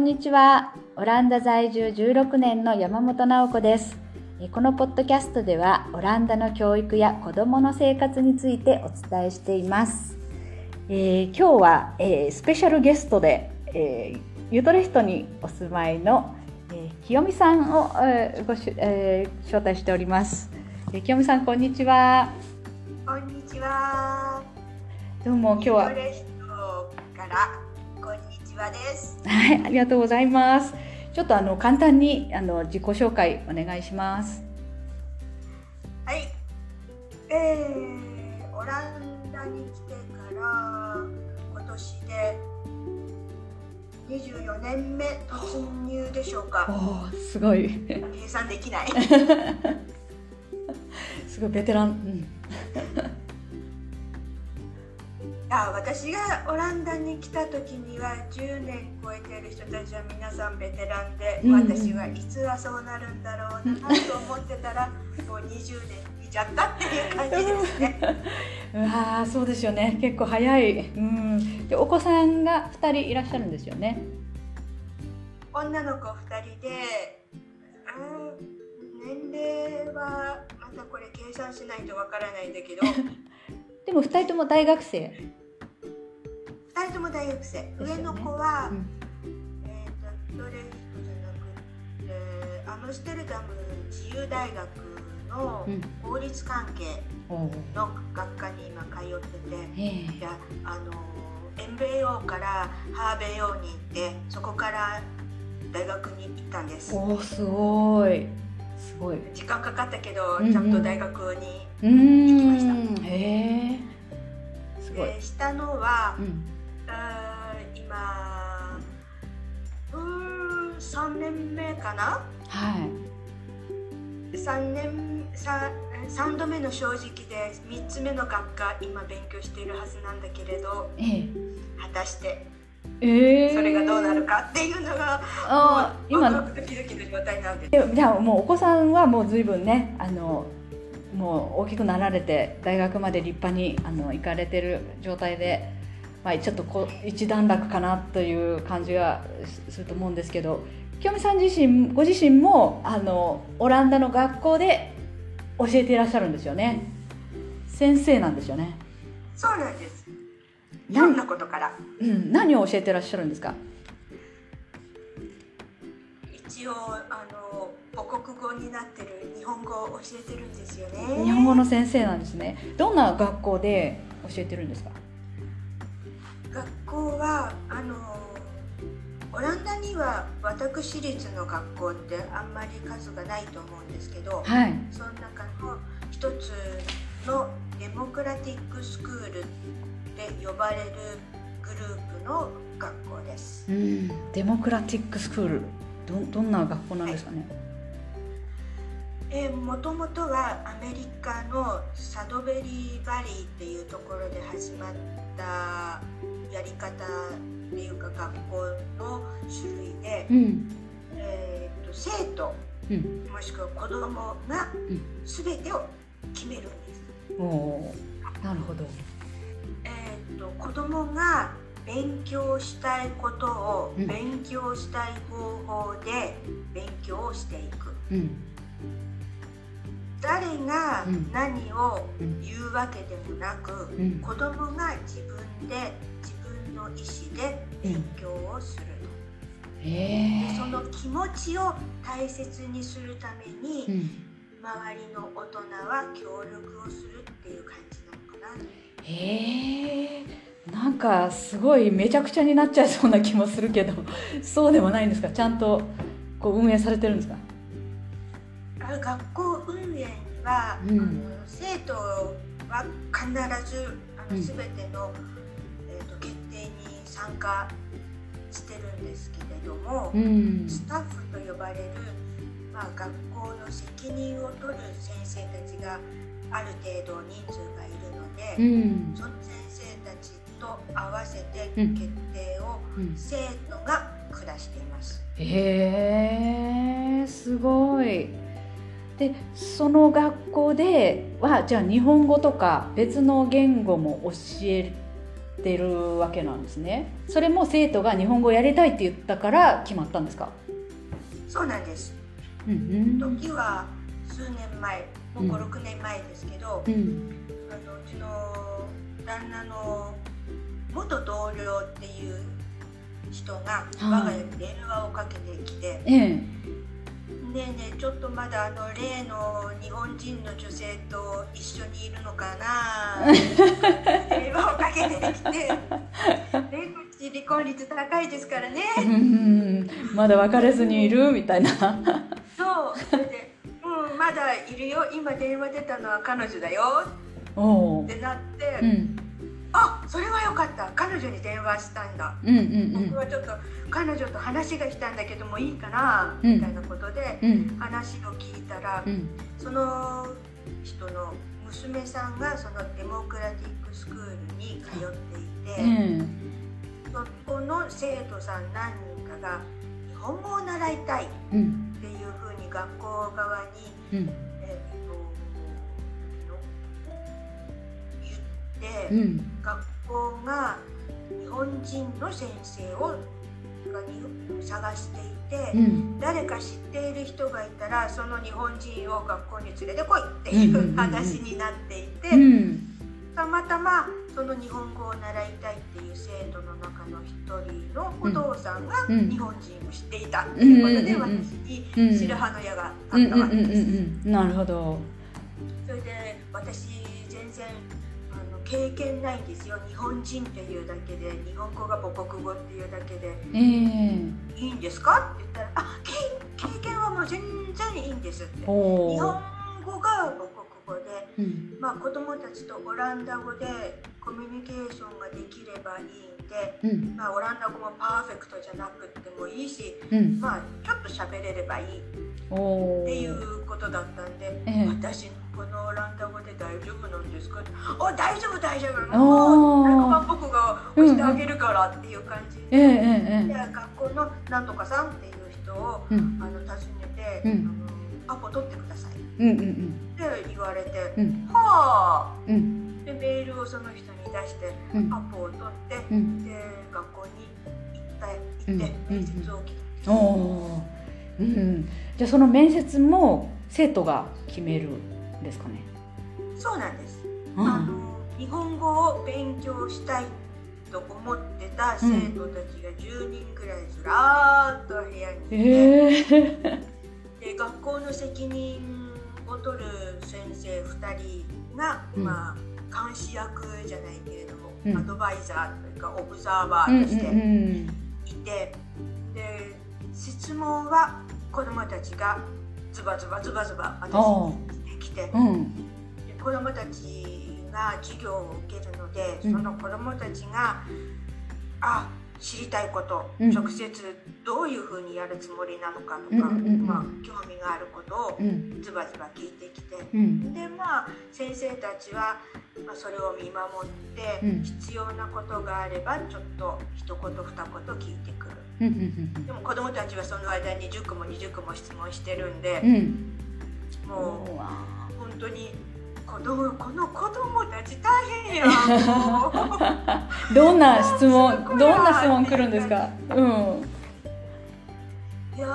んにちは。オランダ在住16年の山本直子です。このポッドキャストでは、オランダの教育や子供の生活についてお伝えしています。えー今日は、えースペシャルゲストで、えーユートレヒトにお住まいの、えー清美さんを、えーごしゅえー招待しております。えー清美さん、こんにちは。こんにちは。どうも今日はからこんにちはです。はい、ありがとうございます。ちょっとあの簡単にあの自己紹介お願いします。はい。えー、オランダに来てから今年で24年目突入でしょうおか。お、すごい、計算できない。すごいベテラン。うん、あ私がオランダに来た時には10年超えてる人たちは皆さんベテランで、うんうん私はいつはそうなるんだろうなと思ってたら もう20年いちゃったっていう感じですね。うわーそうですよね。結構早い。うん。でお子さんが二人いらっしゃるんですよね。女の子2人で、うん、年齢はまたこれ計算しないとわからないんだけど でも二人とも大学生。2人とも大学生、上の子は、うんえー、とドレフトじゃなくてアムステルダム自由大学のうん。法律関係。の学科に今通ってて。ええいやあの MBO からハーベヨに行ってそこから大学に行ったんですおお、すごい。すごい。う時間かかったけど、うんうんちゃんと大学に。行きまへえ。すごい。で下のはう、ん。あー今うーん3年目かな？はい。3年 3, 3度目の正直で3つ目の学科今勉強しているはずなんだけれどえ果たしてえ。ええ。それがどうなるかっていうのが、あー今ドキドキの状態なんですでじゃあもうお子さんはもう随分ねあのもう大きくなられて大学まで立派にあの行かれてる状態で、まあ、ちょっとこう一段落かなという感じがすすると思うんですけど清美さん自身ご自身もあのオランダの学校で教えていらっしゃるんですよね。先生なんですよね、そうなんです。いろんなことから？うん、何を教えてらっしゃるんですか？一応あの母国語になってる日本語を教えてるんですよね。日本語の先生なんですね。どんな学校で教えてるんですか？学校はあのオランダには私立の学校ってあんまり数がないと思うんですけどはい。その中の一つのデモクラティックスクールで呼ばれるグループの学校です。うん、デモクラティックスクール。どどんな学校なんですかね、えー、もともとはアメリカのサドベリーバリーっていうところで始まったやり方っていうか学校の種類で、うん。えー、と生徒うん。もしくは子供がうん。全てを決めるんです。おおー。なるほど。えー、と子供が勉強したいことをうん。勉強したい方法で勉強をしていく。うん。誰がうん。何をうん。言うわけでもなく、うん。子供が自分で自意思で勉強をすると、へえ。でその気持ちを大切にするために、うん。周りの大人は協力をするっていう感じなのかな。へえ。なんかすごいめちゃくちゃになっちゃいそうな気もするけどそうでもないんですか？ちゃんとこう運営されてるんですか？あ学校運営には、うん。生徒は必ずあのうん。全ての、参加してるんですけれども、うん。スタッフと呼ばれる、まあ、学校の責任を取る先生たちがある程度人数がいるので、うん。その先生たちと合わせてうん決定をうん。生徒が下しています。へえすごい。でその学校ではじゃあ日本語とか別の言語も教えってるわけなんですね。それも生徒が日本語をやりたいって言ったから決まったんですか？そうなんです。うんうん。時は数年前もううん。56年前ですけど、うん。あのうちの旦那の元同僚っていう人がはい。我が家に電話をかけてきてええ「ねえねえちょっとまだあの例の日本人の女性と一緒にいるのかな?」電話をかけてきて「ね離婚率高いですからね。うんまだ別れずにいるみたいな」そうそれで「うんまだいるよ。今電話出たのは彼女だよ」おおってなって「うんあそれはよかった。彼女に電話したんだ」うんうん僕はちょっと彼女と話がしたんだけどもいいかな、うん。みたいなことでうん。うん話を聞いたら、うん。その人の娘さんがそのデモクラティックスクールに通っていて、うん。そこの生徒さん何人かが日本語を習いたいっうんていうふうに学校側に、うんて、うん。学校が日本人の先生を探していて、うん。誰か知っている人がいたらその日本人を学校に連れてこいっていう話になっていて、うん。たまたまその日本語を習いたいっていう生徒の中の一人のお父さんがうん。日本人を知っていたっていうことで私にうん白羽の矢があうんったわけです。ん。なるほど。それで私全然経験ないんですよ。日本人っていうだけで日本語が母国語っていうだけで。ええ。いいんですか？って言ったら「あ経経験はもう全然いいんです」って。お日本お語が母国語で、うん。まあ、子供たちとオランダ語でコミュニケーションができればいいんで、うん。まあ、オランダ語もパーフェクトじゃなくってもいいし、うん。まあ、ちょっと喋れればいいっていうことだったんで、ええ私このオランダ語で大丈夫なんですか？って「お大丈夫大丈夫。もうなんか僕が押してあげるから」っていう感じで,、ええええで学校のなんとかさんっていう人をうん。あの訪ねて、うん。あのアポ取ってください。ってうんうん。言われてう、ん。はあ。うん。でメールをその人に出してうん。アポを取って、うん。で学校に行った行ってうん。面接を受けた、おおうんじゃあその面接も生徒が決める。んですかね。そうなんです、うん。あの日本語を勉強したいと思ってた生徒たちが10人くらいずらーっと部屋にいて、ええで学校の責任を取る先生2人が、うん。まあ監視役じゃないけれども、うん。アドバイザーというかオブザーバーとしてうんいて、で質問は子どもたちがズバズバズバズバ私にきて。うん。で子どもたちが授業を受けるので、うん。その子どもたちがあ知りたいこと、うん。直接どういうふうにやるつもりなのかとか、まあ、興味があることをうん。ズバズバ聞いてきて。うん。でまあ先生たちは、まあ、それを見守って、うん。必要なことがあればちょっと一言二言聞いてくる。でも子どもたちはその間に10個も20個も質問してるんでう、んもう。本当に子供この子供たち大変や どんな質問どんな質問来るんですか？うん。いやー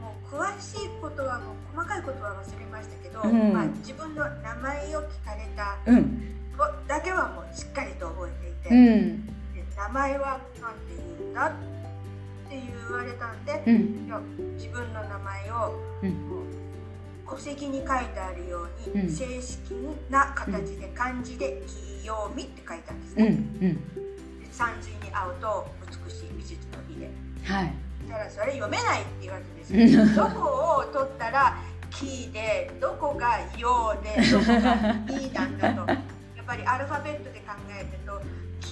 もう詳しいことはもう細かいことは忘れましたけど、うん。まあ、自分の名前を聞かれたうん。子だけはもうしっかりと覚えていて、うん。で名前は何て言うんだって言われたんで、うん。自分の名前をうん戸籍に書いてあるように、うん正式な形で漢字で「清美」って書いたんですうんうね。んに合うと美しい美術の美で。はいだからそれ読めないっていうわけですうよ。ん どこを取ったら「キ」でどこが「よ」でどこが「い」なんだと。やっぱりアルファベットで考える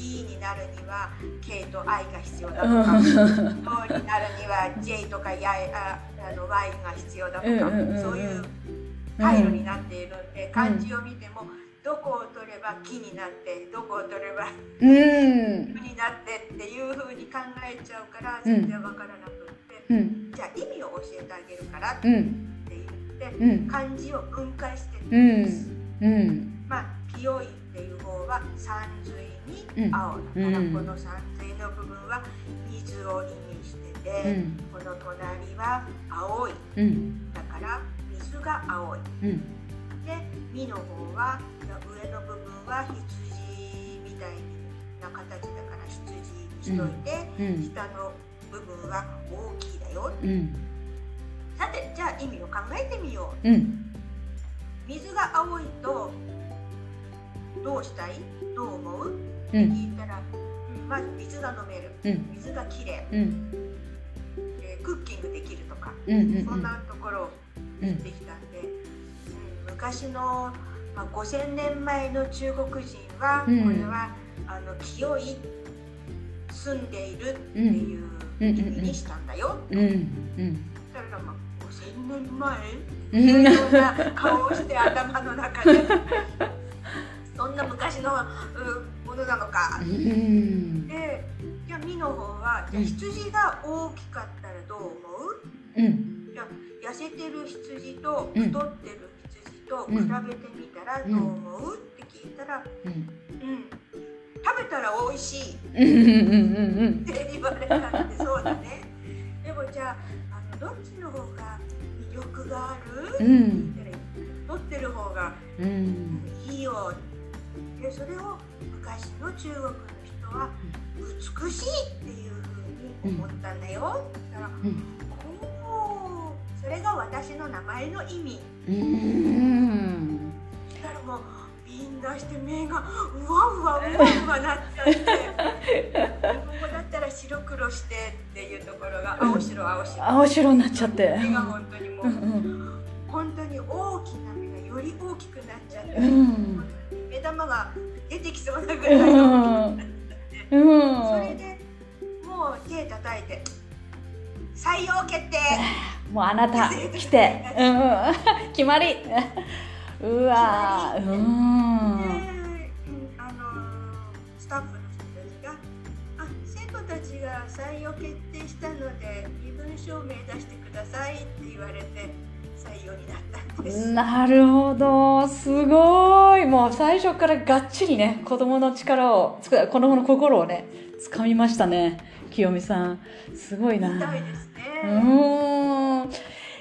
と「キ」になるには「K」と「I」が必要だとか。うん「と」になるには J とかやああの Y が必要だとか、うん。うん。うん。そういう回路になっているん。で、漢字を見てもどこを取れば「木」になってどこを取れば「うん。木」になってっていうふうに考えちゃうから全然わからなくって、うん。じゃあ意味を教えてあげるからって言って、うん。漢字を分解してるん。です。ん。うん。まあ清いっていう方はは山水に青だから、うんこの山水の部分は水を意味してて、うん。この隣は青い。うん。だから水が青い。うん。で実の方は上の部分は羊みたいな形だから羊にしといて、うん。下の部分は大きいだよ。うん。さてじゃあ意味を考えてみよう。うん。水が青いとどうしたい？どう思う？うん聞いたら、うんまず水が飲める。うん。水がきれい、うん。えークッキングできるとか、うんうんそんなところをうん。できたんで、うん、昔の、まあ、5,000年前の中国人は、うんこれはあの清い住んでいるっていう意味にしたんだよ、うんうん。だからまあ5,000年前？うん。そんな顔をして頭の中で。そんな昔のか。うん。でじゃあ実の方はじゃあ羊が大きかったらどう思う？うん。じゃあ痩せてる羊とうん。太ってる羊と比べてみたらどう思う、って聞いたら、うん。うん、食べたら美味しい。っうん。うんて言われたんでそうだね。でもじゃああのどっちの方が魅力がある、うん。って言ったら太ってる方がうん。いいよ。でそれを昔の中国の人は美しいっていうふうに思ったんだよ、だからうん。おーそれが私の名前の意味。うんだからもうみんなして目がうわうわうわうわなっちゃって日本語だったら白黒してっていうところが青白青白。青白になっちゃって。目が本当にもう、うんうん。本当に大きな目がより大きくなっちゃって、うんなぐうらい大きくなっん。うん。それでもう手叩いて採用決定もうあなた来て、うん、決まりうわうん、うん。あのスタッフの人たちが「あ生徒たちが採用決定したので身分証明出してください」って言われて採用になったんです。なるほどすごいもう最初からがっちりね子供の力を子供の心をね掴みましたね清美さんすごいなみたいですうね。ーん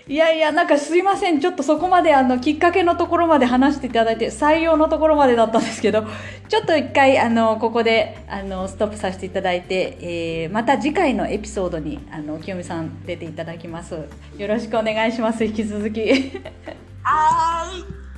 いやいや、なんかすいません。ちょっとそこまであの、きっかけのところまで話していただいて、採用のところまでだったんですけど、ちょっと一回、あの、ここで、あの、ストップさせていただいて、えーまた次回のエピソードに、あの、清美さん出ていただきます。よろしくお願いします。引き続き。はーい